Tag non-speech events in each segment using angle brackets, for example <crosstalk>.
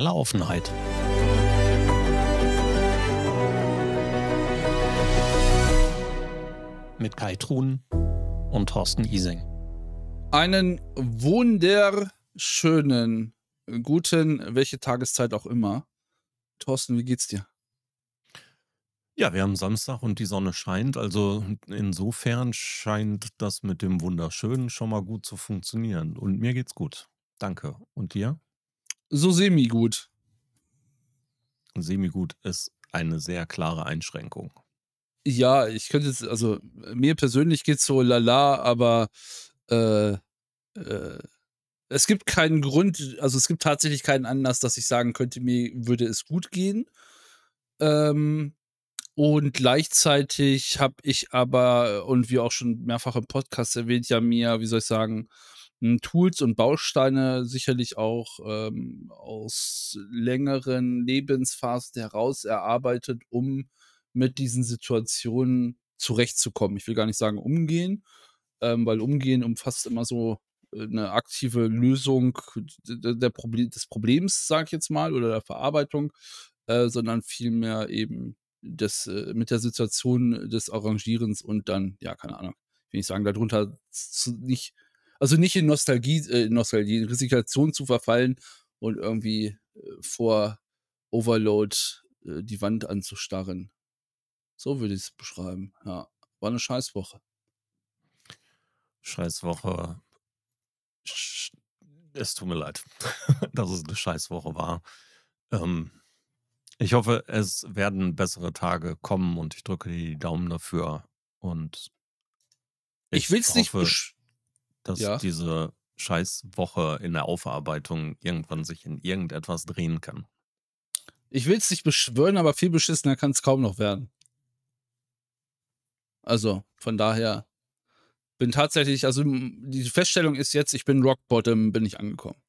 totale Offenheit. Mit Kai Truhn und Thorsten Ising. Einen wunderschönen, guten, welche Tageszeit auch immer. Thorsten, wie geht's dir? Ja, wir haben Samstag und die Sonne scheint. Also insofern scheint das mit dem Wunderschönen schon mal gut zu funktionieren. Und mir geht's gut. Danke. Und dir? So semi-gut. Semi-gut ist eine sehr klare Einschränkung. Ja, ich könnte jetzt, also mir persönlich geht's so lala, aber äh, äh, es gibt keinen Grund, also es gibt tatsächlich keinen Anlass, dass ich sagen könnte, mir würde es gut gehen. Ähm, und gleichzeitig habe ich aber, und wie auch schon mehrfach im Podcast erwähnt, ja mir, wie soll ich sagen, Tools und Bausteine sicherlich auch ähm, aus längeren Lebensphasen heraus erarbeitet, um mit diesen Situationen zurechtzukommen. Ich will gar nicht sagen umgehen, ähm, weil umgehen umfasst immer so eine äh, aktive Lösung Proble des Problems, sag ich jetzt mal, oder der Verarbeitung, äh, sondern vielmehr eben das, äh, mit der Situation des Arrangierens und dann, ja, keine Ahnung, will ich sagen, darunter zu, nicht, also nicht in Nostalgie, äh, Nostalgie, in Resignation zu verfallen und irgendwie äh, vor Overload äh, die Wand anzustarren. So würde ich es beschreiben. Ja, war eine Scheißwoche. Scheißwoche. Es tut mir leid, <laughs> dass es eine Scheißwoche war. Ähm, ich hoffe, es werden bessere Tage kommen und ich drücke die Daumen dafür. Und ich, ich will es nicht, dass ja. diese Scheißwoche in der Aufarbeitung irgendwann sich in irgendetwas drehen kann. Ich will es nicht beschwören, aber viel beschissener kann es kaum noch werden. Also, von daher bin tatsächlich, also die Feststellung ist jetzt, ich bin Rock Bottom, bin ich angekommen.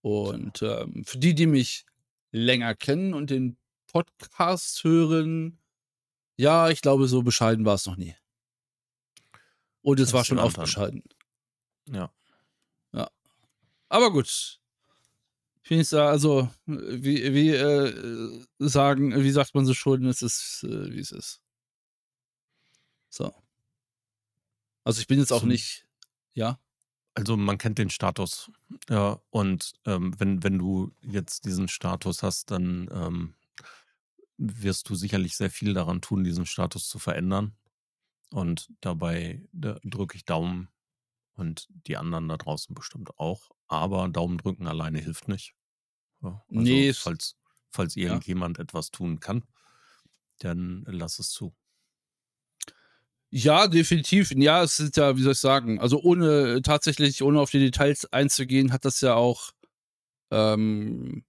Und ähm, für die, die mich länger kennen und den Podcast hören, ja, ich glaube, so bescheiden war es noch nie. Und es war schon bescheiden. Ja. Ja. Aber gut. Finde ich also, wie, wie äh, sagen, wie sagt man so schon, es ist, äh, wie es ist. So. Also ich bin jetzt auch so, nicht, ja. Also man kennt den Status. Ja, und ähm, wenn, wenn du jetzt diesen Status hast, dann ähm, wirst du sicherlich sehr viel daran tun, diesen Status zu verändern. Und dabei drücke ich Daumen und die anderen da draußen bestimmt auch. Aber Daumen drücken alleine hilft nicht. Also nee, falls, falls irgendjemand ja. etwas tun kann, dann lass es zu. Ja, definitiv. Ja, es ist ja, wie soll ich sagen, also ohne tatsächlich, ohne auf die Details einzugehen, hat das ja auch ähm,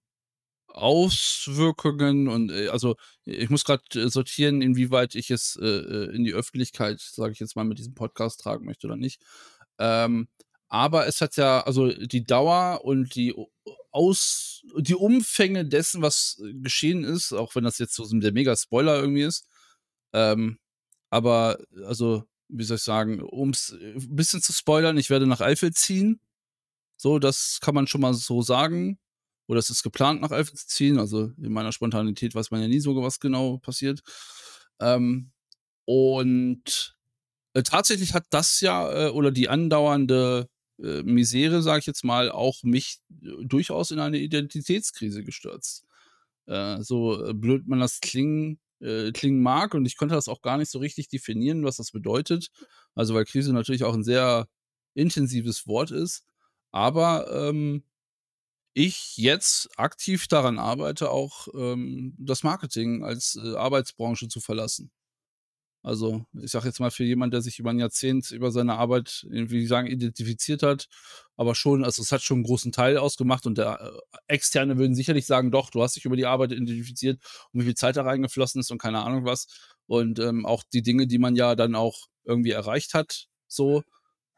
Auswirkungen und äh, also ich muss gerade äh, sortieren, inwieweit ich es äh, äh, in die Öffentlichkeit, sage ich jetzt mal, mit diesem Podcast tragen möchte oder nicht. Ähm, aber es hat ja, also die Dauer und die Aus, die Umfänge dessen, was geschehen ist, auch wenn das jetzt so der Mega-Spoiler irgendwie ist, ähm, aber, also, wie soll ich sagen, um es ein bisschen zu spoilern, ich werde nach Eifel ziehen. So, das kann man schon mal so sagen. Oder es ist geplant, nach Eifel zu ziehen. Also in meiner Spontanität weiß man ja nie so, was genau passiert. Ähm, und äh, tatsächlich hat das ja, äh, oder die andauernde äh, Misere, sage ich jetzt mal, auch mich äh, durchaus in eine Identitätskrise gestürzt. Äh, so blöd man das klingen äh, klingen mag und ich konnte das auch gar nicht so richtig definieren, was das bedeutet. Also weil Krise natürlich auch ein sehr intensives Wort ist, aber ähm, ich jetzt aktiv daran arbeite, auch ähm, das Marketing als äh, Arbeitsbranche zu verlassen. Also, ich sage jetzt mal für jemanden, der sich über ein Jahrzehnt über seine Arbeit, irgendwie sagen, identifiziert hat, aber schon, also es hat schon einen großen Teil ausgemacht und der äh, Externe würden sicherlich sagen, doch, du hast dich über die Arbeit identifiziert und wie viel Zeit da reingeflossen ist und keine Ahnung was. Und ähm, auch die Dinge, die man ja dann auch irgendwie erreicht hat, so,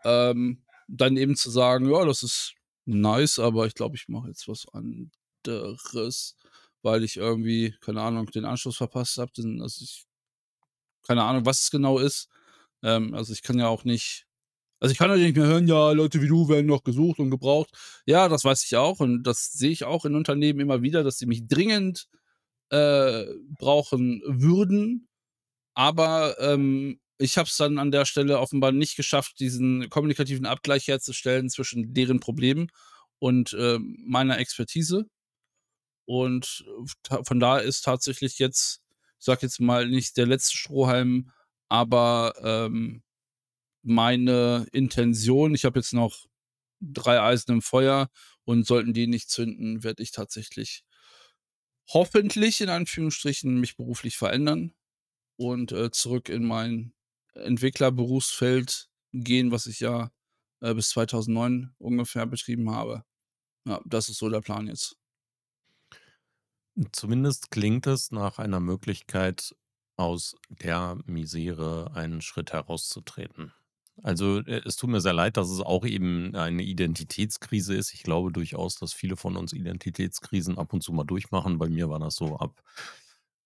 ähm, dann eben zu sagen, ja, das ist nice, aber ich glaube, ich mache jetzt was anderes, weil ich irgendwie, keine Ahnung, den Anschluss verpasst habe. Also ich keine Ahnung, was es genau ist. Ähm, also ich kann ja auch nicht Also, ich kann halt nicht mehr hören: „Ja, Leute wie du werden noch gesucht und gebraucht.“ Ja, das weiß ich auch und das sehe ich auch in Unternehmen immer wieder, dass sie mich dringend, äh, brauchen würden. Aber, ähm, ich habe es dann an der Stelle offenbar nicht geschafft, diesen kommunikativen Abgleich herzustellen zwischen deren Problemen und, ähm, meiner Expertise. Und ta von daher ist tatsächlich jetzt, ich sage jetzt mal, nicht der letzte Strohhalm, aber, ähm, meine Intention ich habe jetzt noch 3 Eisen im Feuer und sollten die nicht zünden, werde ich tatsächlich hoffentlich in Anführungsstrichen mich beruflich verändern und, äh, zurück in mein Entwicklerberufsfeld gehen, was ich ja, äh, bis 2009 ungefähr betrieben habe. Ja, das ist so der Plan jetzt. Zumindest klingt es nach einer Möglichkeit, aus der Misere einen Schritt herauszutreten. Also, äh, es tut mir sehr leid, dass es auch eben eine Identitätskrise ist. Ich glaube durchaus, dass viele von uns Identitätskrisen ab und zu mal durchmachen. Bei mir war das so ab,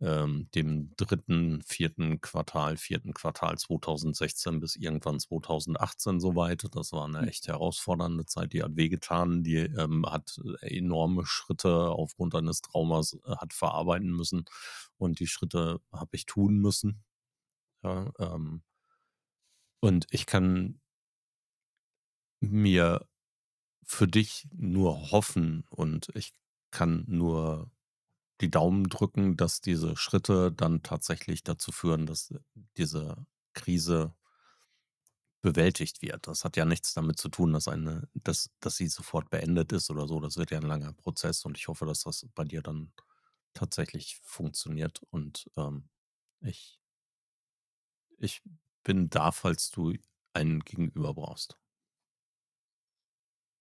ähm, dem 3., 4. Quartal 4. Quartal 2016 bis irgendwann 2018 so weit. Das war 'ne Hm. echt herausfordernde Zeit, die hat wehgetan, die, ähm, hat enorme Schritte aufgrund eines Traumas äh, hat verarbeiten müssen und die Schritte habe ich tun müssen. Ja, ähm und ich kann mir für dich nur hoffen und ich kann nur die Daumen drücken, dass diese Schritte dann tatsächlich dazu führen, dass diese Krise bewältigt wird. Das hat ja nichts damit zu tun, dass eine dass dass sie sofort beendet ist oder so. Das wird ja 'n langer Prozess und ich hoffe, dass das bei dir dann tatsächlich funktioniert und, ähm, ich ich bin da, falls du ein Gegenüber brauchst.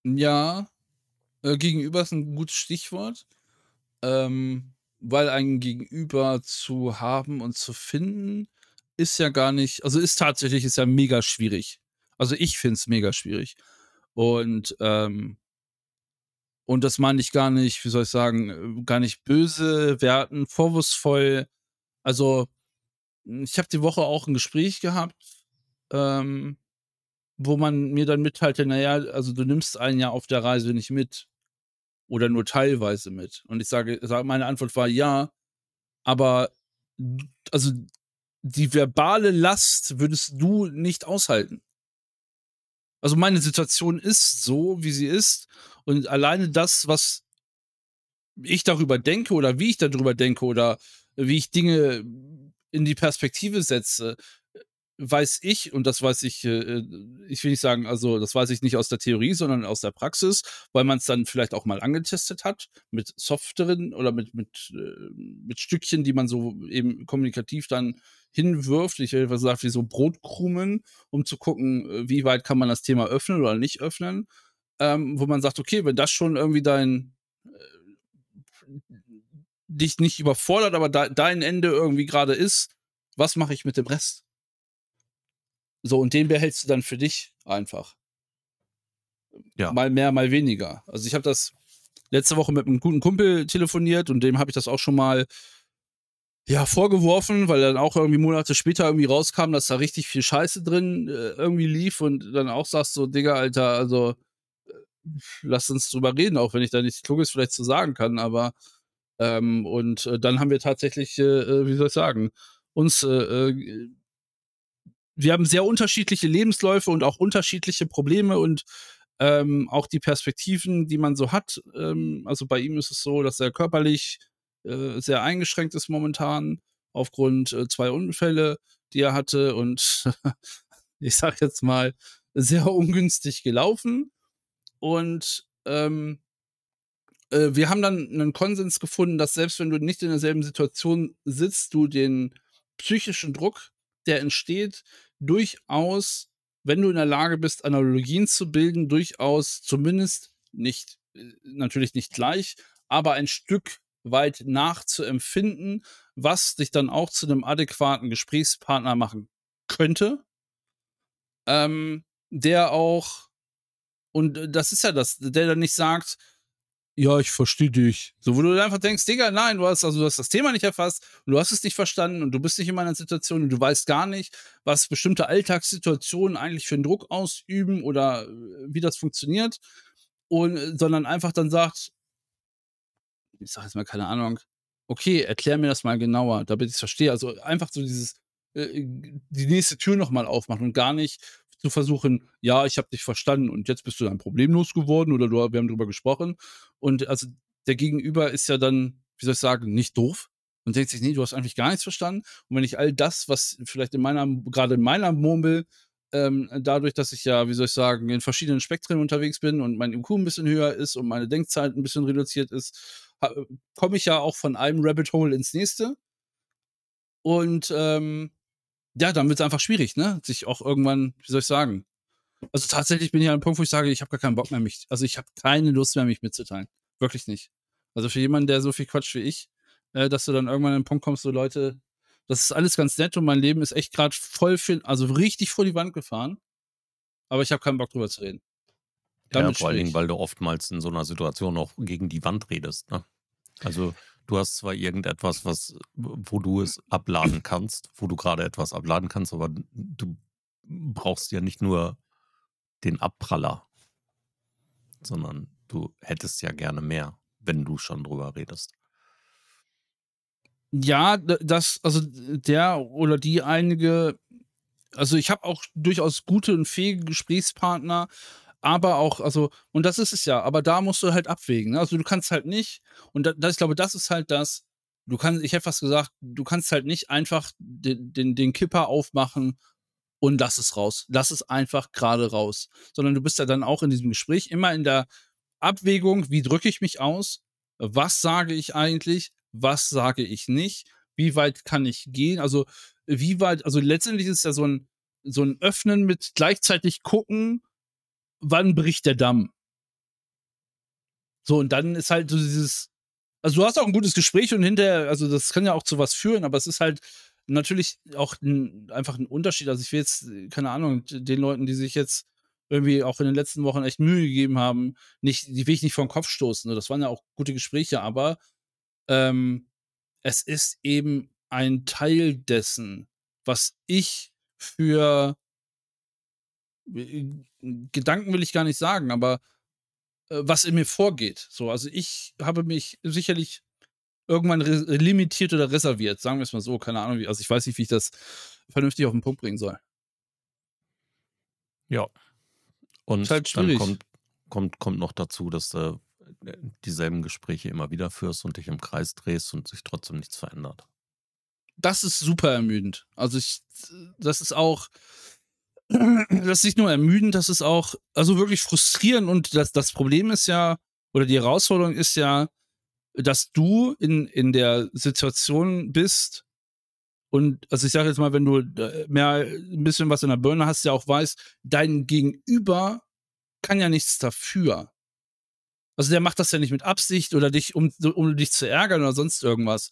Ja, äh, Gegenüber ist 'n gutes Stichwort, ähm, weil ein Gegenüber zu haben und zu finden ist ja gar nicht also, ist tatsächlich ist ja mega schwierig. Also, ich finde es mega schwierig und, ähm und das meine ich gar nicht, wie soll ich sagen, äh, gar nicht böse, wertend, vorwurfsvoll. Also, ich habe die Woche auch 'n Gespräch gehabt, ähm, wo man mir dann mitteilte: „Na ja, also, du nimmst einen ja auf der Reise nicht mit oder nur teilweise mit.“ Und ich sage meine Antwort war: „Ja, aber also, die verbale Last würdest du nicht aushalten.“ Also, meine Situation ist so, wie sie ist und alleine das, was ich darüber denke oder wie ich da drüber denke oder wie ich Dinge in die Perspektive setze, weiß ich und das weiß ich, äh, äh ich will nicht sagen also, das weiß ich nicht aus der Theorie, sondern aus der Praxis, weil man's dann vielleicht auch mal angetestet hat mit softeren oder mit mit, äh mit Stückchen, die man so eben kommunikativ dann hinwirft. Ich hätte gesagt, wie so Brotkrumen, um zu gucken, wie weit kann man das Thema öffnen oder nicht öffnen, ähm, wo man sagt: „Okay, wenn das schon irgendwie dein dich nicht überfordert, aber dei dein Ende irgendwie grade ist, was mache ich mit dem Rest?“ So, und den behältst du dann für dich einfach. Ja. Mal mehr, mal weniger. Also, ich habe das letzte Woche mit 'nem guten Kumpel telefoniert und dem habe ich das auch schon mal ja, vorgeworfen, weil dann auch irgendwie Monate später irgendwie rauskam, dass da richtig viel Scheiße drin, äh, irgendwie lief und dann auch sagst so: „Digga, Alter, also, äh, lass uns drüber reden“, auch wenn ich da nichts Kluges vielleicht zu sagen kann, aber ähm, und, äh, dann haben wir tatsächlich, äh, äh, wie soll ich sagen, uns, äh, äh wir haben sehr unterschiedliche Lebensläufe und auch unterschiedliche Probleme und, ähm, auch die Perspektiven, die man so hat. Ähm, also, bei ihm ist es so, dass er körperlich, äh, sehr eingeschränkt ist momentan aufgrund, äh, 2 Unfälle, die er hatte und <laughs> ich sage jetzt mal, sehr ungünstig gelaufen. Und, ähm, äh, wir haben dann 'nen Konsens gefunden, dass selbst wenn du nicht in derselben Situation sitzt, du den psychischen Druck, der entsteht, durchaus, wenn du in der Lage bist, Analogien zu bilden, durchaus zumindest nicht äh, natürlich nicht gleich, aber ein Stück weit nachzuempfinden, was dich dann auch zu 'nem adäquaten Gesprächspartner machen könnte. Ähm, der auch und das ist ja das, der dann nicht sagt ja, ich verstehe dich. So, wo du einfach denkst, Digga, nein, du hast, also du hast das Thema nicht erfasst und du hast es nicht verstanden und du bist nicht in meiner Situation und du weißt gar nicht, was bestimmte Alltagssituationen eigentlich für einen Druck ausüben oder äh, wie das funktioniert. Und, äh, sondern einfach dann sagt, ich sag jetzt mal, keine Ahnung, okay, erklär mir das mal genauer, damit ich es verstehe. Also einfach so dieses, äh, die nächste Tür nochmal aufmachen und gar nicht zu versuchen, ja, ich habe dich verstanden und jetzt bist du dann problemlos geworden oder du, wir haben drüber gesprochen. Und also der Gegenüber ist ja dann, wie soll ich sagen, nicht doof und denkt sich, nee, du hast eigentlich gar nichts verstanden. Und wenn ich all das, was vielleicht in meiner, gerade in meiner Murmel, ähm, dadurch, dass ich ja, wie soll ich sagen, in verschiedenen Spektren unterwegs bin und mein IQ ein bisschen höher ist und meine Denkzeit ein bisschen reduziert ist, komme ich ja auch von einem Rabbit Hole ins nächste. Und ähm, ja, dann wird es einfach schwierig, ne? Sich auch irgendwann, wie soll ich sagen? Also tatsächlich bin ich an einem Punkt, wo ich sage, ich habe gar keinen Bock mehr, mich, also ich habe keine Lust mehr, mich mitzuteilen. Wirklich nicht. Also für jemanden, der so viel quatscht wie ich, äh, dass du dann irgendwann an den Punkt kommst, so Leute, das ist alles ganz nett und mein Leben ist echt gerade voll viel, also richtig vor die Wand gefahren. Aber ich habe keinen Bock drüber zu reden. Damit ja, vor allen Dingen, weil du oftmals in so einer Situation auch gegen die Wand redest. Ne? Also du hast zwar irgendetwas, was, wo du es abladen kannst, wo du gerade etwas abladen kannst, aber du brauchst ja nicht nur den Abpraller, sondern du hättest ja gerne mehr, wenn du schon drüber redest. Ja, das, also der oder die einige, also ich habe auch durchaus gute und fähige Gesprächspartner, aber auch, also, und das ist es ja, aber da musst du halt abwägen. Ne? Also du kannst halt nicht, und da, das, ich glaube, das ist halt das, du kannst, ich hätte fast gesagt, du kannst halt nicht einfach den, den, den Kipper aufmachen und lass es raus. Lass es einfach gerade raus. Sondern du bist ja dann auch in diesem Gespräch immer in der Abwägung, wie drücke ich mich aus? Was sage ich eigentlich? Was sage ich nicht? Wie weit kann ich gehen? Also, wie weit, also letztendlich ist es ja so ein, so ein Öffnen mit gleichzeitig gucken, wann bricht der Damm? So, und dann ist halt so dieses, also du hast auch ein gutes Gespräch und hinterher, also das kann ja auch zu was führen, aber es ist halt natürlich auch ein, einfach ein Unterschied. Also ich will jetzt, keine Ahnung, den Leuten, die sich jetzt irgendwie auch in den letzten Wochen echt Mühe gegeben haben, nicht, die will ich nicht vor den Kopf stoßen. Das waren ja auch gute Gespräche, aber ähm, es ist eben ein Teil dessen, was ich für Gedanken will ich gar nicht sagen, aber äh, was in mir vorgeht. So, also ich habe mich sicherlich irgendwann limitiert oder reserviert, sagen wir es mal so, keine Ahnung, wie, also ich weiß nicht, wie ich das vernünftig auf den Punkt bringen soll. Ja. Und halt dann kommt, kommt, kommt noch dazu, dass du äh, dieselben Gespräche immer wieder führst und dich im Kreis drehst und sich trotzdem nichts verändert. Das ist super ermüdend. Also ich, das ist auch, das ist nicht nur ermüdend, das ist auch, also wirklich frustrierend und das, das Problem ist ja, oder die Herausforderung ist ja, dass du in, in der Situation bist und, also ich sage jetzt mal, wenn du äh, mehr, ein bisschen was in der Birne hast, ja auch weißt, dein Gegenüber kann ja nichts dafür. Also der macht das ja nicht mit Absicht oder dich, um, um dich zu ärgern oder sonst irgendwas.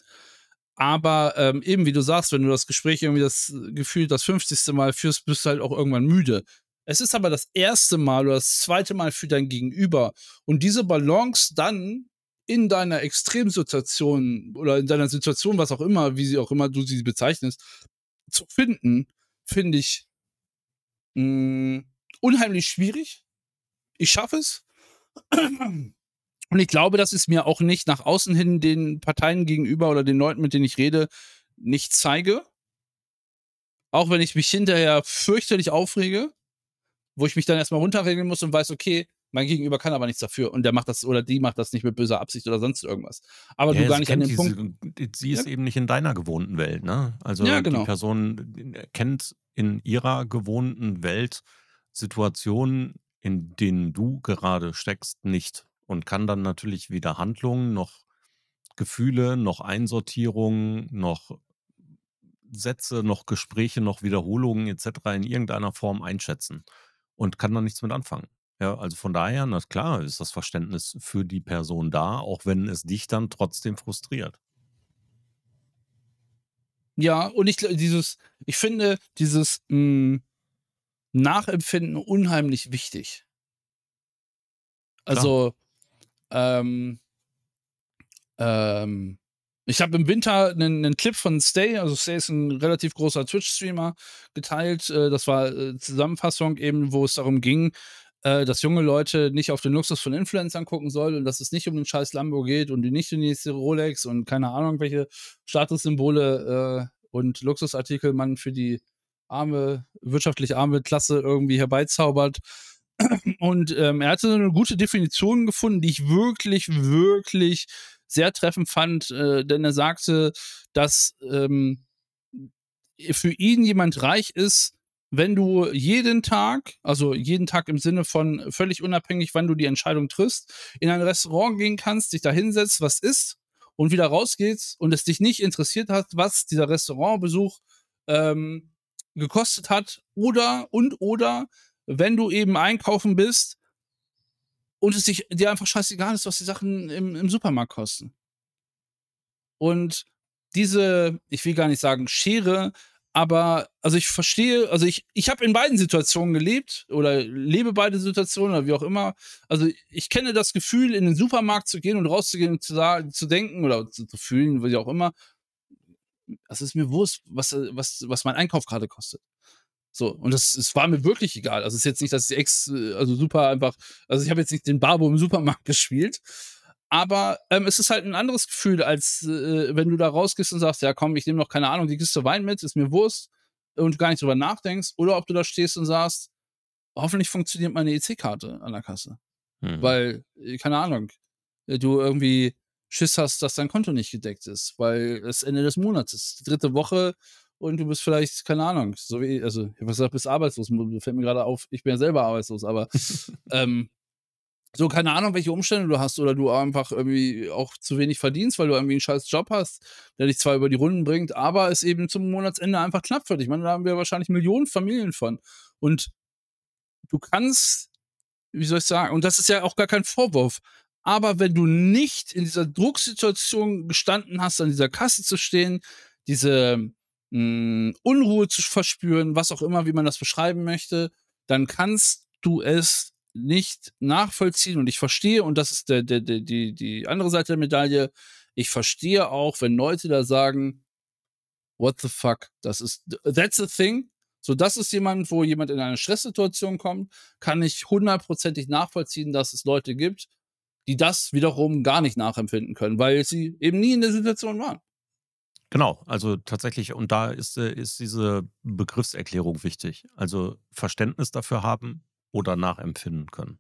Aber ähm, eben, wie du sagst, wenn du das Gespräch irgendwie das Gefühl das 50. Mal führst, bist du halt auch irgendwann müde. Es ist aber das erste Mal oder das zweite Mal für dein Gegenüber. Und diese Balance dann in deiner Extremsituation oder in deiner Situation, was auch immer, wie sie auch immer du sie bezeichnest, zu finden, finde ich mh, mm, unheimlich schwierig. Ich schaffe es. Und ich glaube, dass es mir auch nicht nach außen hin den Parteien gegenüber oder den Leuten, mit denen ich rede, nicht zeige. Auch wenn ich mich hinterher fürchterlich aufrege, wo ich mich dann erstmal runterregeln muss und weiß, okay, mein Gegenüber kann aber nichts dafür und der macht das oder die macht das nicht mit böser Absicht oder sonst irgendwas. Aber ja, du gar nicht an dem Punkt. Sie ist ja. eben nicht in deiner gewohnten Welt, ne? Also ja, genau. die Person kennt in ihrer gewohnten Welt Situationen, in denen du gerade steckst, nicht und kann dann natürlich weder Handlungen noch Gefühle, noch Einsortierungen, noch Sätze, noch Gespräche, noch Wiederholungen etc. in irgendeiner Form einschätzen und kann dann nichts mit anfangen. Ja, also von daher, na klar, ist das Verständnis für die Person da, auch wenn es dich dann trotzdem frustriert. Ja, und ich dieses, ich finde dieses mh, hm, Nachempfinden unheimlich wichtig. Also, Ähm, ähm, ich habe im Winter einen, einen Clip von Stay, also Stay ist ein relativ großer Twitch-Streamer, geteilt. Äh, das war äh, Zusammenfassung eben, wo es darum ging, äh, dass junge Leute nicht auf den Luxus von Influencern gucken sollen und dass es nicht um den scheiß Lambo geht und die nicht um die nächste Rolex und keine Ahnung, welche Statussymbole äh, und Luxusartikel man für die arme, wirtschaftlich arme Klasse irgendwie herbeizaubert. Und ähm, er hatte eine gute Definition gefunden, die ich wirklich, wirklich sehr treffend fand, äh, denn er sagte, dass ähm, für ihn jemand reich ist, wenn du jeden Tag, also jeden Tag im Sinne von völlig unabhängig, wann du die Entscheidung triffst, in ein Restaurant gehen kannst, dich da hinsetzt, was isst und wieder rausgehst und es dich nicht interessiert hat, was dieser Restaurantbesuch ähm, gekostet hat oder und oder wenn du eben einkaufen bist und es dich, dir einfach scheißegal ist, was die Sachen im, im Supermarkt kosten. Und diese, ich will gar nicht sagen Schere, aber also ich verstehe, also ich, ich habe in beiden Situationen gelebt oder lebe beide Situationen oder wie auch immer. Also ich kenne das Gefühl, in den Supermarkt zu gehen und rauszugehen und zu, zu denken oder zu, zu fühlen, wie auch immer, es ist mir wurscht, was, was, was mein Einkauf gerade kostet. So, und das, das war mir wirklich egal. Also es ist jetzt nicht, dass ich ex, also super einfach, also ich habe jetzt nicht den Barbo im Supermarkt <laughs> gespielt, aber ähm, es ist halt ein anderes Gefühl, als äh, wenn du da rausgehst und sagst, ja komm, ich nehme noch keine Ahnung, die Kiste Wein mit, ist mir Wurst und du gar nicht drüber nachdenkst, oder ob du da stehst und sagst, hoffentlich funktioniert meine EC-Karte an der Kasse. Mhm. Weil, äh, keine Ahnung, äh, du irgendwie Schiss hast, dass dein Konto nicht gedeckt ist, weil es Ende des Monats ist, die dritte Woche und du bist vielleicht, keine Ahnung, so wie, also ich habe gesagt, bist arbeitslos, fällt mir gerade auf, ich bin ja selber arbeitslos, aber <laughs> ähm, so, keine Ahnung, welche Umstände du hast oder du einfach irgendwie auch zu wenig verdienst, weil du irgendwie einen scheiß Job hast, der dich zwar über die Runden bringt, aber es eben zum Monatsende einfach knapp für dich. Ich meine, da haben wir wahrscheinlich Millionen Familien von. Und du kannst, wie soll ich sagen, und das ist ja auch gar kein Vorwurf, aber wenn du nicht in dieser Drucksituation gestanden hast, an dieser Kasse zu stehen, diese mh, hm, Unruhe zu verspüren, was auch immer, wie man das beschreiben möchte, dann kannst du es nicht nachvollziehen und ich verstehe, und das ist der, der, der, die, die andere Seite der Medaille, ich verstehe auch, wenn Leute da sagen, what the fuck, das ist, that's the thing. So, das ist jemand, wo jemand in eine Stresssituation kommt, kann ich hundertprozentig nachvollziehen, dass es Leute gibt, die das wiederum gar nicht nachempfinden können, weil sie eben nie in der Situation waren. Genau, also tatsächlich, und da ist, äh, ist diese Begriffserklärung wichtig. Also Verständnis dafür haben, oder nachempfinden können.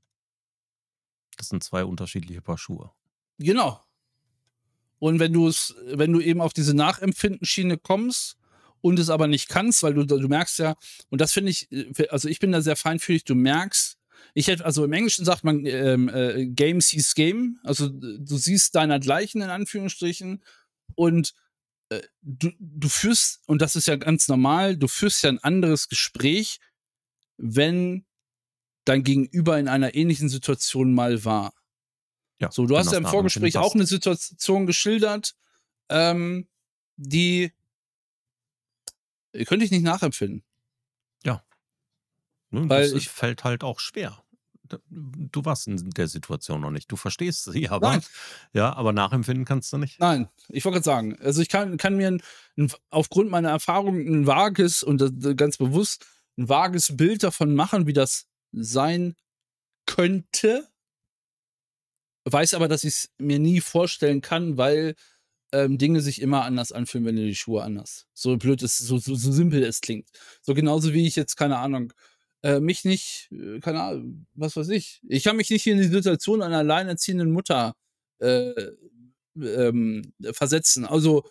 Das sind zwei unterschiedliche Paar Schuhe. Genau. Und wenn du es, wenn du eben auf diese Nachempfinden-Schiene kommst und es aber nicht kannst, weil du, du merkst ja, und das finde ich, äh, also ich bin da sehr feinfühlig, du merkst, ich hätte, also im Englischen sagt man ähm, äh, Game sees Game, also du siehst deinergleichen in Anführungsstrichen und äh, du, du führst, und das ist ja ganz normal, du führst ja ein anderes Gespräch, wenn dein Gegenüber in einer ähnlichen Situation mal war. Ja, so, du hast ja im Vorgespräch auch eine Situation geschildert, ähm, die könnte ich nicht nachempfinden. Ja. Nun, Weil das ich, fällt halt auch schwer. Du warst in der Situation noch nicht. Du verstehst sie <laughs> aber. Nein. Ja, aber nachempfinden kannst du nicht. Nein, ich wollte gerade sagen, also ich kann, kann mir ein, ein, aufgrund meiner Erfahrung ein vages und das, ganz bewusst ein vages Bild davon machen, wie das sein könnte, weiß aber, dass ich es mir nie vorstellen kann, weil ähm, Dinge sich immer anders anfühlen, wenn du die Schuhe anders. So blöd es, so, so, so simpel es klingt. So genauso wie ich jetzt, keine Ahnung, äh, mich nicht, äh, keine Ahnung, was weiß ich. Ich kann mich nicht in die Situation einer alleinerziehenden Mutter äh, ähm, versetzen. Also,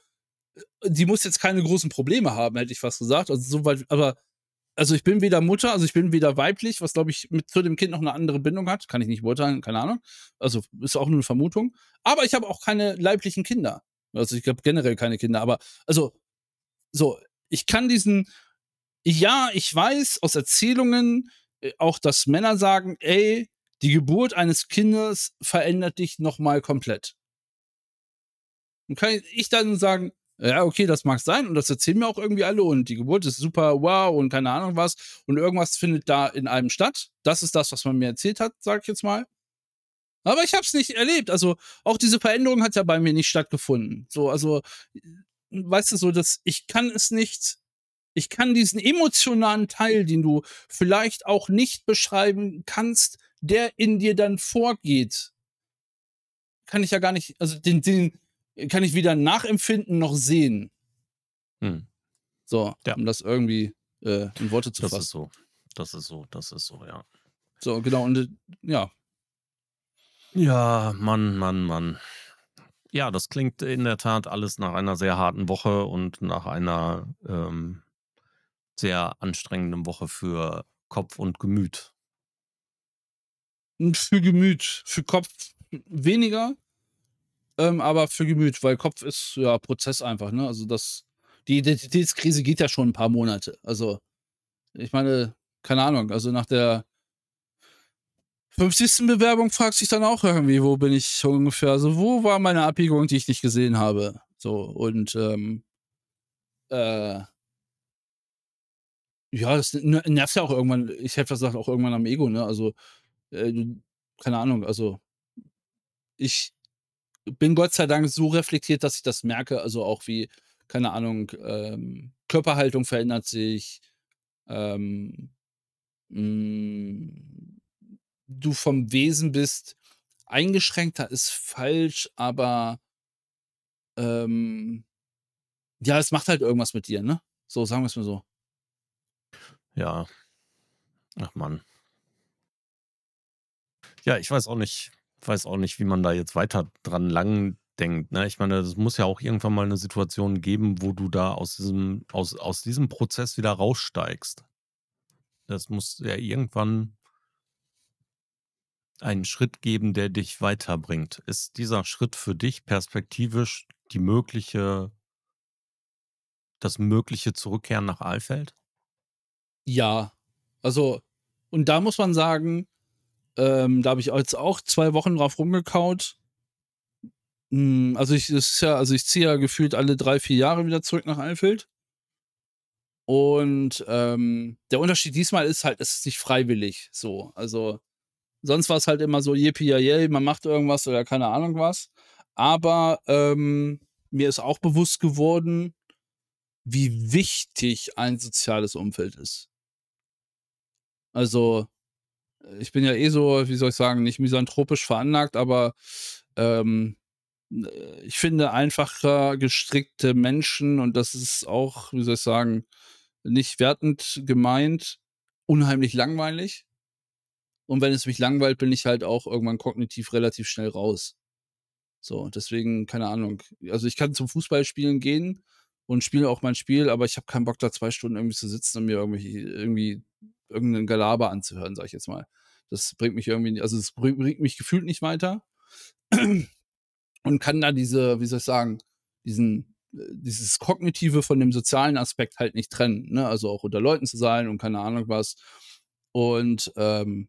äh, die muss jetzt keine großen Probleme haben, hätte ich fast gesagt. Also, so weit, aber also ich bin weder Mutter, also ich bin weder weiblich, was glaube ich mit zu dem Kind noch eine andere Bindung hat, kann ich nicht beurteilen, keine Ahnung. Also ist auch nur eine Vermutung. Aber ich habe auch keine leiblichen Kinder. Also ich habe generell keine Kinder, aber also so, ich kann diesen ja, ich weiß aus Erzählungen äh, auch, dass Männer sagen, ey, die Geburt eines Kindes verändert dich nochmal komplett. Und kann ich dann sagen, ja, okay, das mag sein und das erzählen mir auch irgendwie alle und die Geburt ist super wow und keine Ahnung was und irgendwas findet da in einem statt. Das ist das, was man mir erzählt hat, sag ich jetzt mal. Aber ich habe es nicht erlebt. Also auch diese Veränderung hat ja bei mir nicht stattgefunden. So, also weißt du so, dass ich kann es nicht ich kann diesen emotionalen Teil, den du vielleicht auch nicht beschreiben kannst, der in dir dann vorgeht, kann ich ja gar nicht, also den, den kann ich weder nachempfinden noch sehen. Hm. So, Ja. um das irgendwie äh, in Worte zu Das fassen. ist so. Das ist so, das ist so, ja. So, genau, und äh, ja. Ja, Mann, Mann, Mann. Ja, das klingt in der Tat alles nach einer sehr harten Woche und nach einer ähm, sehr anstrengenden Woche für Kopf und Gemüt. Und Für Gemüt, für Kopf weniger, ähm, aber für Gemüt, weil Kopf ist ja Prozess einfach, ne? Also das, die Identitätskrise geht ja schon ein paar Monate. Also, ich meine, keine Ahnung, also nach der 50. Bewerbung fragst du dich dann auch irgendwie, wo bin ich ungefähr? Also, wo war meine Abbiegung, die ich nicht gesehen habe? So, und ähm, äh, ja, das n nervt ja auch irgendwann, ich hätte gesagt, auch irgendwann am Ego, ne? Also, äh, keine Ahnung, also ich bin Gott sei Dank so reflektiert, dass ich das merke, also auch wie, keine Ahnung, ähm, Körperhaltung verändert sich, ähm, hm, du vom Wesen bist eingeschränkter ist falsch, aber, ähm, ja, es macht halt irgendwas mit dir, ne? So, sagen wir's mal so. Ja. Ach Mann. Ja, ich weiß auch nicht weiß auch nicht, wie man da jetzt weiter dran lang denkt, ne? Ich meine, es muss ja auch irgendwann mal 'ne Situation geben, wo du da aus diesem aus aus diesem Prozess wieder raussteigst. Das muss ja irgendwann einen Schritt geben, der dich weiterbringt. Ist dieser Schritt für dich perspektivisch die mögliche das mögliche Zurückkehren nach Alfeld? Ja, also und da muss man sagen, ähm, da habe ich jetzt auch 2 Wochen drauf rumgekaut. Hm, also ich es ist ja also ich ziehe ja gefühlt alle 3, 4 Jahre wieder zurück nach Alfeld. Und, ähm, der Unterschied diesmal ist halt, es ist nicht freiwillig so. Also, sonst war's halt immer so Yippie Yay, man macht irgendwas oder keine Ahnung was. Aber, ähm, mir ist auch bewusst geworden, wie wichtig ein soziales Umfeld ist. Also, äh, ich bin ja eh so, wie soll ich sagen, nicht misanthropisch veranlagt, aber, ähm, äh, ich finde einfacher gestrickte Menschen und das ist auch, wie soll ich sagen, nicht wertend gemeint, unheimlich langweilig. Und wenn es mich langweilt, bin ich halt auch irgendwann kognitiv relativ schnell raus. So, deswegen, keine Ahnung. Also, ich kann zum Fußballspielen gehen und spiele auch mein Spiel, aber ich habe keinen Bock, da 2 Stunden irgendwie zu sitzen und mir irgendwelche irgendwie irgend 'nen Gelaber anzuhören, sage ich jetzt mal. Das bringt mich irgendwie also, es bringt mich gefühlt nicht weiter. Und kann da diese, wie soll ich sagen, diesen äh, dieses Kognitive von dem sozialen Aspekt halt nicht trennen, ne? Also, auch unter Leuten zu sein und keine Ahnung was. Und, ähm,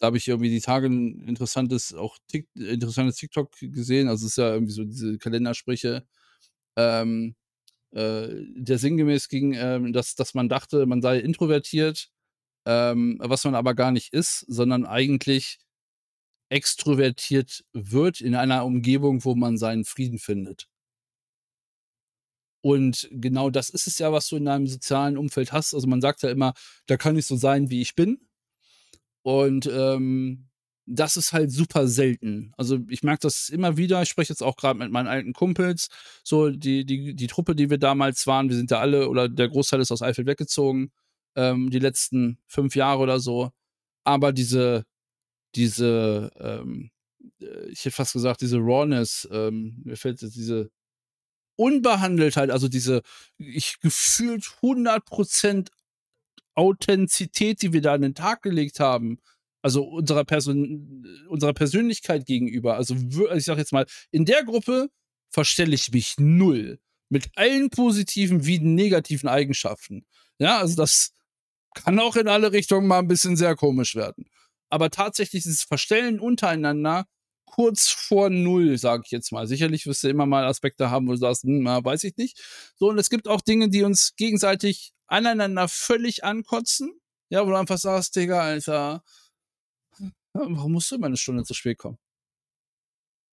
da habe ich irgendwie die Tage 'n interessantes auch Tik interessantes TikTok gesehen. Also, es ist ja irgendwie so diese Kalendersprüche, ähm, äh, der sinngemäß ging, ähm, dass dass man dachte, man sei introvertiert, ähm, was man aber gar nicht ist, sondern eigentlich extrovertiert wird in einer Umgebung, wo man seinen Frieden findet. Und genau das ist es ja, was du in deinem sozialen Umfeld hast. Also, man sagt ja immer: „Da kann ich so sein, wie ich bin.“ Und, ähm, das ist halt super selten. Also, ich merke das immer wieder. Ich spreche jetzt auch grad mit meinen alten Kumpels, so die die die Truppe, die wir damals waren, wir sind ja alle oder der Großteil ist aus Eifeld weggezogen, ähm, die letzten 5 Jahre oder so. Aber diese diese, ähm, äh, ich hätte fast gesagt, diese Rawness, ähm, mir fällt jetzt diese Unbehandeltheit, also diese ich gefühlt 100 % Authentizität, die wir da an den Tag gelegt haben, also unserer Person unserer Persönlichkeit gegenüber. Also wür ich sage jetzt mal, in der Gruppe verstelle ich mich null mit allen positiven wie negativen Eigenschaften. Ja, also das kann auch in alle Richtungen mal 'n bisschen sehr komisch werden. Aber tatsächlich dieses Verstellen untereinander kurz vor null, sage ich jetzt mal. Sicherlich wirst du immer mal Aspekte haben, wo du sagst: „Hm, weiß ich nicht.“ So, und es gibt auch Dinge, die uns gegenseitig aneinander völlig ankotzen, ja, wo du einfach sagst: „Digga, Alter, warum musst du immer 'ne Stunde zu spät kommen?“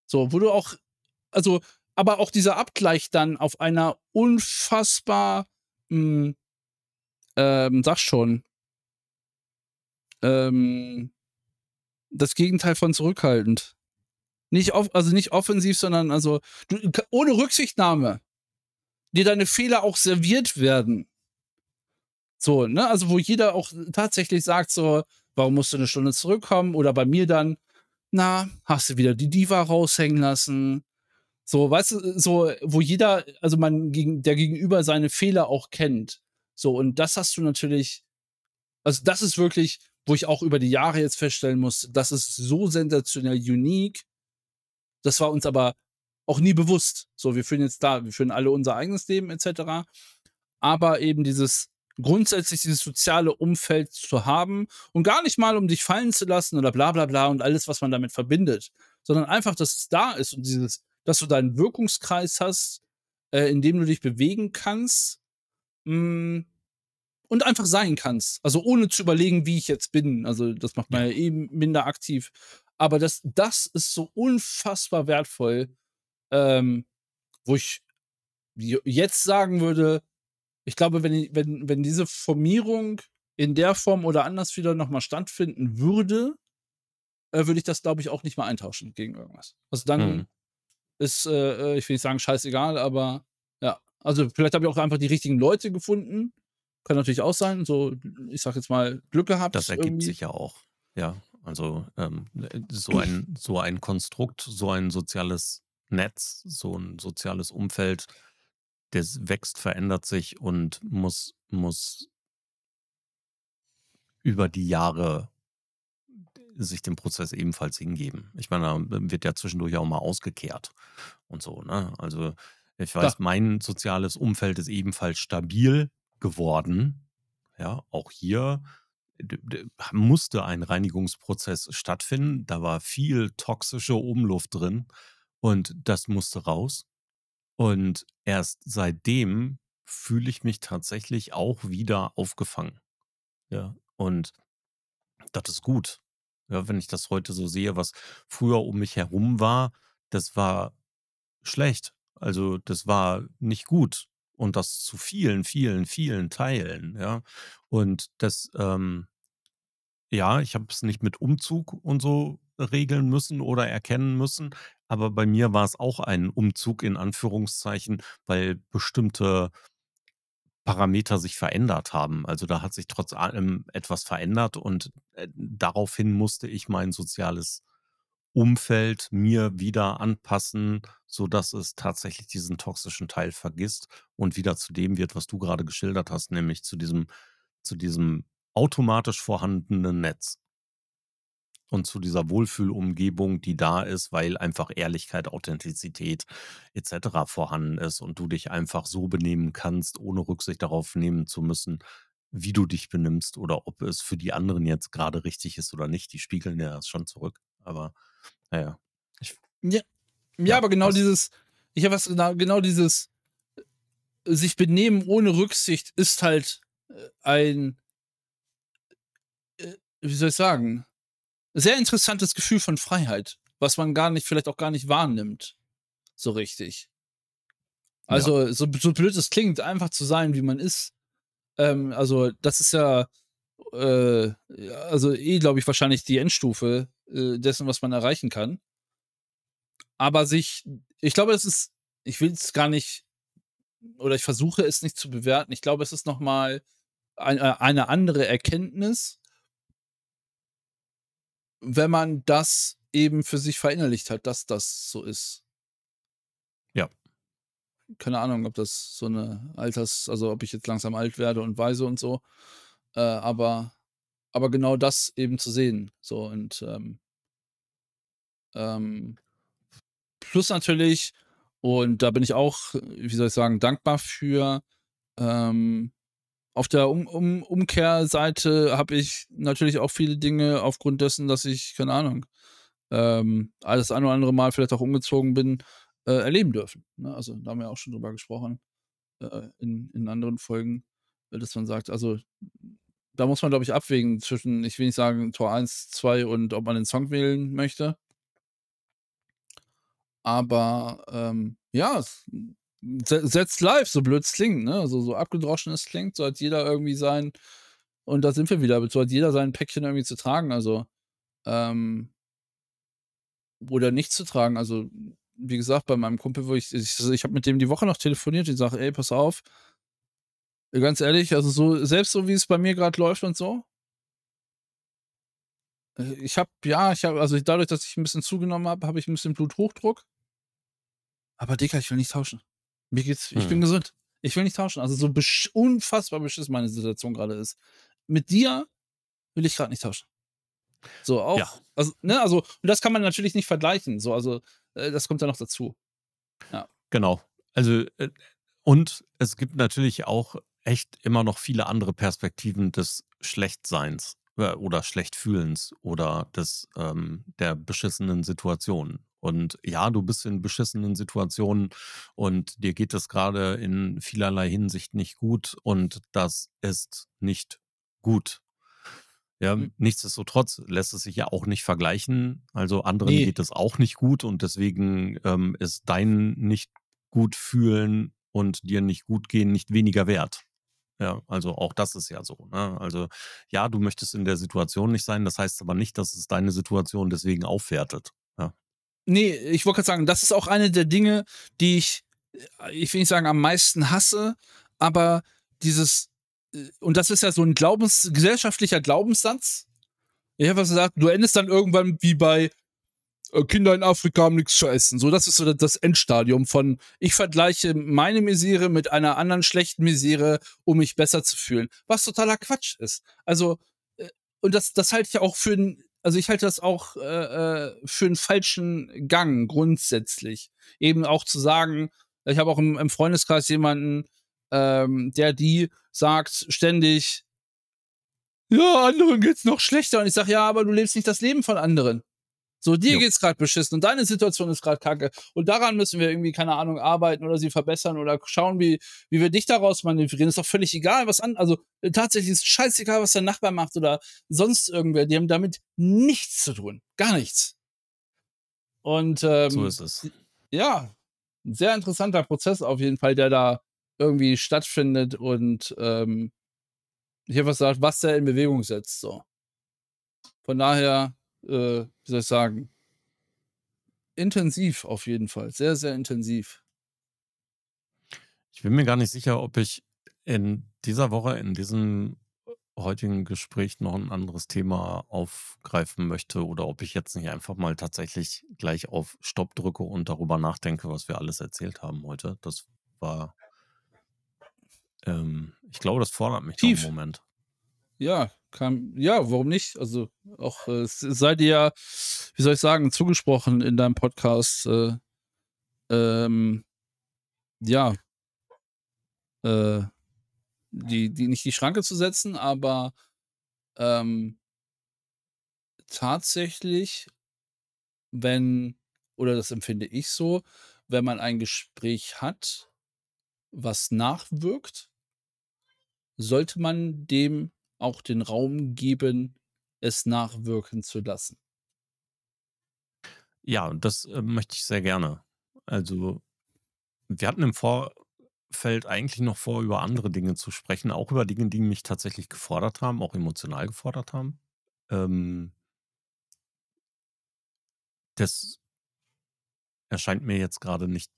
So, wo du auch also, aber auch dieser Abgleich dann auf einer unfassbar, hm, ähm, sag schon ähm, das Gegenteil von zurückhaltend. Nicht off also, nicht offensiv, sondern also, du ohne Rücksichtnahme. Dir deine Fehler auch serviert werden. So, ne? Also, wo jeder auch tatsächlich sagt so: „Warum musst du 'ne Stunde zurückkommen?“ Oder bei mir dann: „Na, hast du wieder die Diva raushängen lassen?“ So, weißt du, so, wo jeder also, man der Gegenüber seine Fehler auch kennt. So, und das hast du natürlich also, das ist wirklich, wo ich auch über die Jahre jetzt feststellen muss, das ist so sensationell unique. Das war uns aber auch nie bewusst. So, wir führen jetzt da wir führen alle unser eigenes Leben et cetera. Aber eben dieses grundsätzlich dieses soziale Umfeld zu haben und gar nicht mal, um dich fallen zu lassen oder bla bla bla und alles, was man damit verbindet, sondern einfach, dass es da ist und dieses dass du deinen Wirkungskreis hast, äh, in dem du dich bewegen kannst, hm, und einfach sein kannst. Also, ohne zu überlegen, wie ich jetzt bin. Also, das macht man Ja. ja eh minder aktiv. Aber das das ist so unfassbar wertvoll, ähm, wo ich jetzt sagen würde, ich glaube, wenn wenn wenn diese Formierung in der Form oder anders wieder noch mal stattfinden würde, äh, würde ich das, glaube ich, auch nicht mehr eintauschen gegen irgendwas. Also, Mhm. dann ist, äh, äh, ich will nicht sagen scheißegal, aber. Also, vielleicht habe ich auch einfach die richtigen Leute gefunden. Kann natürlich auch sein. So, ich sage jetzt mal, Glück Das gehabt ergibt irgendwie. sich ja auch. Ja, also, ähm, äh, so ein so ein Konstrukt, so ein soziales Netz, so 'n soziales Umfeld, das wächst, verändert sich und muss muss über die Jahre sich dem Prozess ebenfalls hingeben. Ich meine, da wird ja zwischendurch auch mal ausgekehrt und so, ne? Also, ich weiß, mein soziales Umfeld ist ebenfalls stabil geworden. Ja, auch hier musste ein Reinigungsprozess stattfinden. Da war viel toxische Umluft drin und das musste raus. Und erst seitdem fühle ich mich tatsächlich auch wieder aufgefangen. Ja, und das ist gut. Ja, wenn ich das heute so sehe, was früher um mich herum war, das war schlecht. Also, das war nicht gut und das zu vielen, vielen, vielen Teilen, ja? Und das, ähm ja, ich habe es nicht mit Umzug und so regeln müssen oder erkennen müssen, aber bei mir war es auch ein Umzug in Anführungszeichen, weil bestimmte Parameter sich verändert haben. Also, da hat sich trotz allem etwas verändert und, äh, daraufhin musste ich mein soziales Umfeld mir wieder anpassen, sodass es tatsächlich diesen toxischen Teil vergisst und wieder zu dem wird, was du grade geschildert hast, nämlich zu diesem zu diesem automatisch vorhandenen Netz. Und zu dieser Wohlfühlumgebung, die da ist, weil einfach Ehrlichkeit, Authentizität et cetera vorhanden ist und du dich einfach so benehmen kannst, ohne Rücksicht darauf nehmen zu müssen, wie du dich benimmst oder ob es für die anderen jetzt grade richtig ist oder nicht. Die spiegeln dir das schon zurück. Aber na ja, ich Ja. Ja, Ja, aber genau was dieses ich habe was genau dieses, äh, sich benehmen ohne Rücksicht ist halt, äh, ein äh, wie soll ich sagen, sehr interessantes Gefühl von Freiheit, was man gar nicht vielleicht auch gar nicht wahrnimmt, so richtig. Ja. Also, so so blöd es klingt, einfach zu sein, wie man ist. Ähm, also, das ist ja, äh, also, eh, glaube ich, wahrscheinlich die Endstufe, äh, dessen, was man erreichen kann. Aber sich ich glaube, es ist ich will's gar nicht oder ich versuche es nicht zu bewerten. Ich glaube, es ist noch mal ein äh, eine andere Erkenntnis wenn man das eben für sich verinnerlicht hat, dass das so ist. Ja. Keine Ahnung, ob das so 'ne Alters also, ob ich jetzt langsam alt werde und weise und so, äh, aber aber genau das eben zu sehen, so und, ähm ähm plus natürlich und da bin ich auch, wie soll ich sagen, dankbar für, ähm, auf der Um Um Umkehrseite habe ich natürlich auch viele Dinge aufgrund dessen, dass ich, keine Ahnung, ähm, das ein oder andere Mal vielleicht auch umgezogen bin, äh, erleben dürfen, ne? Also, da haben wir auch schon drüber gesprochen, äh, in in anderen Folgen, dass man sagt also, da muss man, glaube ich, abwägen zwischen ich will nicht sagen Tor 1, 2 und ob man den Song wählen möchte. Aber, ähm, ja, es se that's life, so blöd es klingt, ne? So so abgedroschen es klingt, so hat jeder irgendwie sein und da sind wir wieder, so hat jeder sein Päckchen irgendwie zu tragen, also, ähm oder nicht zu tragen. Also, wie gesagt, bei meinem Kumpel, wo ich ich ich habe mit dem die Woche noch telefoniert ich sage: „Ey, pass auf“ ganz ehrlich, also so selbst so, wie es bei mir grad läuft und so äh, ich habe ja, ich habe also dadurch, dass ich 'n bisschen zugenommen habe, habe ich 'n bisschen Bluthochdruck. Aber Digga, ich will nicht tauschen. Mir geht's ich bin Mhm. gesund. Ich will nicht tauschen. Also, so besch unfassbar beschissen meine Situation grade ist. Mit dir will ich grad nicht tauschen. So Ja. auch also, ne, also und das kann man natürlich nicht vergleichen, so, also, äh, das kommt ja noch dazu. Ja. Genau. Also, äh, und es gibt natürlich auch echt immer noch viele andere Perspektiven des Schlechtseins, äh, oder Schlechtfühlens oder des ähm, der beschissenen Situation. Und ja, du bist in beschissenen Situationen und dir geht es grade in vielerlei Hinsicht nicht gut und das ist nicht gut. Ja, Hm. nichtsdestotrotz lässt es sich ja auch nicht vergleichen. Also, anderen Ne. geht es auch nicht gut und deswegen, ähm, ist dein Nicht-Gut-Fühlen und dir nicht gut gehen nicht weniger wert. Ja, also auch das ist ja so, ne? Also, ja, du möchtest in der Situation nicht sein, das heißt aber nicht, dass es deine Situation deswegen aufwertet, ja. Ne, ich wollte grad sagen, das ist auch eine der Dinge, die ich äh, ich will nicht sagen, am meisten hasse, aber dieses äh, und das ist ja so 'n Glaubens gesellschaftlicher Glaubenssatz. Ich habe was gesagt, du endest dann irgendwann wie bei, „Kinder in Afrika haben nix zu essen.“ So, das ist so das Endstadium von: „Ich vergleiche meine Misere mit einer anderen schlechten Misere, um mich besser zu fühlen“, was totaler Quatsch ist. Also, äh, und das das halte ich auch für 'n also, ich halte das auch, äh, äh, für 'n falschen Gang grundsätzlich. Eben auch zu sagen ich habe auch im im Freundeskreis jemanden, ähm, der die sagt ständig „Ja, anderen geht's noch schlechter.“ Und ich sage: „Ja, aber du lebst nicht das Leben von anderen. So, dir Jo. geht's grad beschissen und deine Situation ist grad Kacke und daran müssen wir irgendwie, keine Ahnung, arbeiten oder sie verbessern oder schauen, wie wie wir dich da raus manövrieren. Ist doch völlig egal, was an also, tatsächlich ist scheißegal, was dein Nachbar macht oder sonst irgendwer. Die haben damit nichts zu tun, gar nichts. Und, So ähm, ist es. ja, 'n sehr interessanter Prozess auf jeden Fall, der da irgendwie stattfindet und, ähm, ich habe gesagt, was der in Bewegung setzt, so. Von daher, äh, wie soll ich sagen intensiv auf jeden Fall, sehr, sehr intensiv. Ich bin mir gar nicht sicher, ob ich in dieser Woche, in diesem heutigen Gespräch noch 'n anderes Thema aufgreifen möchte oder ob ich jetzt nicht einfach mal tatsächlich gleich auf Stopp drücke und darüber nachdenke, was wir alles erzählt haben heute. Das war ähm, ich glaube, das fordert mich Tief. Moment. Ja, kann ja, warum nicht? Also, auch, äh, sei dir ja, wie soll ich sagen, zugesprochen in deinem Podcast, äh, ähm, ja äh, die die nicht die Schranke zu setzen, aber, ähm tatsächlich wenn oder das empfinde ich so, wenn man ein Gespräch hat, was nachwirkt sollte man dem auch den Raum geben, es nachwirken zu lassen. Ja, das, äh, möchte ich sehr gerne. Also, wir hatten im Vorfeld eigentlich noch vor, über andere Dinge zu sprechen, auch über Dinge, die mich tatsächlich gefordert haben, auch emotional gefordert haben. Ähm das erscheint mir jetzt grade nicht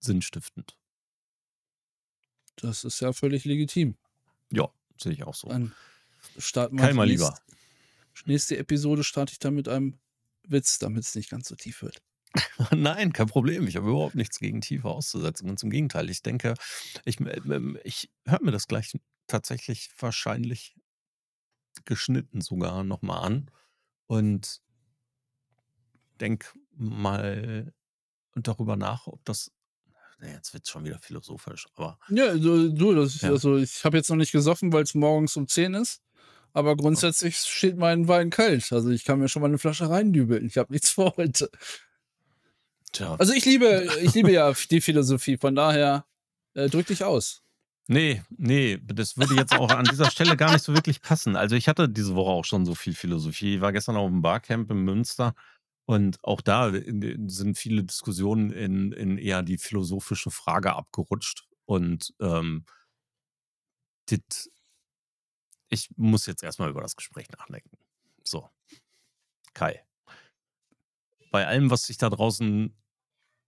sinnstiftend. Das ist ja völlig legitim. Ja, sehe ich auch so. Dann starten wir nächst Lieber. nächste Episode starte ich dann mit einem Witz, damit's nicht ganz so tief wird. <laughs> Nein, kein Problem. Ich habe überhaupt nichts gegen Tiefe auszusetzen. Ganz im Gegenteil. Ich denke, ich m ähm, ich höre mir das gleich tatsächlich wahrscheinlich geschnitten sogar noch mal an und denke mal darüber nach, ob das jetzt wird's schon wieder philosophisch, aber Ja, du du, das ist Ja. also, ich habe jetzt noch nicht gesoffen, weil's morgens um 10 ist, aber grundsätzlich steht mein Wein kalt. Also, ich kann mir schon mal 'ne Flasche reindübeln. Ich habe nichts vor heute. Tja. Also, ich liebe ich liebe ja die Philosophie, von daher, äh, drück dich aus. Ne, ne, das würde jetzt auch an dieser Stelle gar nicht so wirklich passen. Also, ich hatte diese Woche auch schon so viel Philosophie. Ich war gestern auf'm Barcamp in Münster Und auch da in in sind viele Diskussionen in in eher die philosophische Frage abgerutscht und, ähm dit ich muss jetzt erst mal über das Gespräch nachdenken. So. Kai. Bei allem, was dich da draußen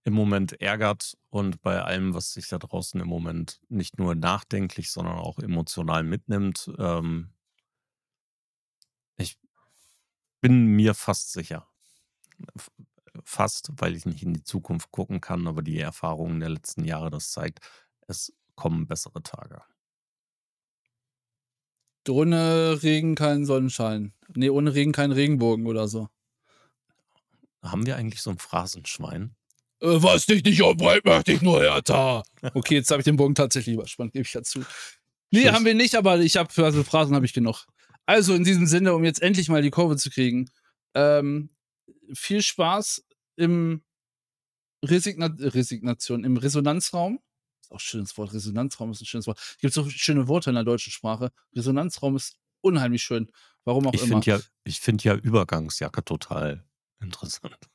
im Moment ärgert und bei allem, was dich da draußen im Moment nicht nur nachdenklich, sondern auch emotional mitnimmt, ähm ich bin mir fast sicher fast, weil ich nicht in die Zukunft gucken kann, aber die Erfahrungen der letzten Jahre, das zeigt, es kommen bessere Tage. Ohne Regen kein Sonnenschein. Ne, ohne Regen kein Regenbogen oder so. Haben wir eigentlich so 'n Phrasenschwein? Äh, was dich nicht umbringt, macht dich nur härter. Okay, jetzt habe ich den Bogen tatsächlich überspannt, gebe ich ja zu. Ne, Tschüss. haben wir nicht, aber ich habe also Phrasen habe ich genug. Also, in diesem Sinne, um jetzt endlich mal die Kurve zu kriegen, ähm, viel Spaß im Resigna Resignation, im Resonanzraum. Ist auch 'n schönes Wort. Resonanzraum ist 'n schönes Wort. Gibt so schöne Worte in der deutschen Sprache. Resonanzraum ist unheimlich schön, warum auch Ich immer. finde ja ich finde ja Übergangsjacke total interessant.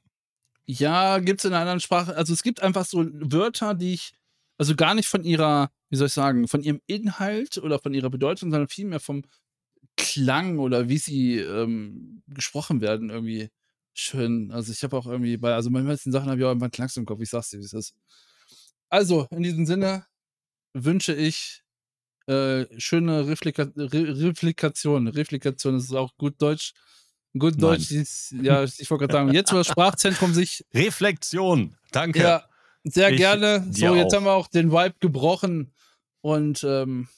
Ja, gibt's in 'ner anderen Sprache also, es gibt einfach so Wörter, die ich also, gar nicht von ihrer wie soll ich sagen, von ihrem Inhalt oder von ihrer Bedeutung, sondern vielmehr vom Klang oder wie sie, ähm, gesprochen werden irgendwie schön. Also ich habe auch irgendwie bei, also manchmal sind Sachen habe ich auch irgendwann Klangs im Kopf. Ich sag's dir, wie es ist. Also, in diesem Sinne wünsche ich äh, schöne Reflika Re Replikation. Replikation ist auch gut Deutsch. Gut Deutsch, ist, ja, ich wollte gerade sagen, jetzt wo das Sprachzentrum sich. <laughs> Reflexion, danke. Ja, sehr ich gerne. So, jetzt auch. haben wir auch den Vibe gebrochen und ähm,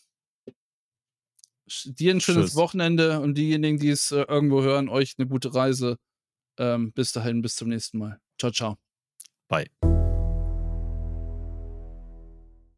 dir ein schönes Tschüss. Wochenende und diejenigen, die es äh, irgendwo hören, euch eine gute Reise. Ähm, bis dahin, bis zum nächsten Mal. Tschau, tschau. Bye.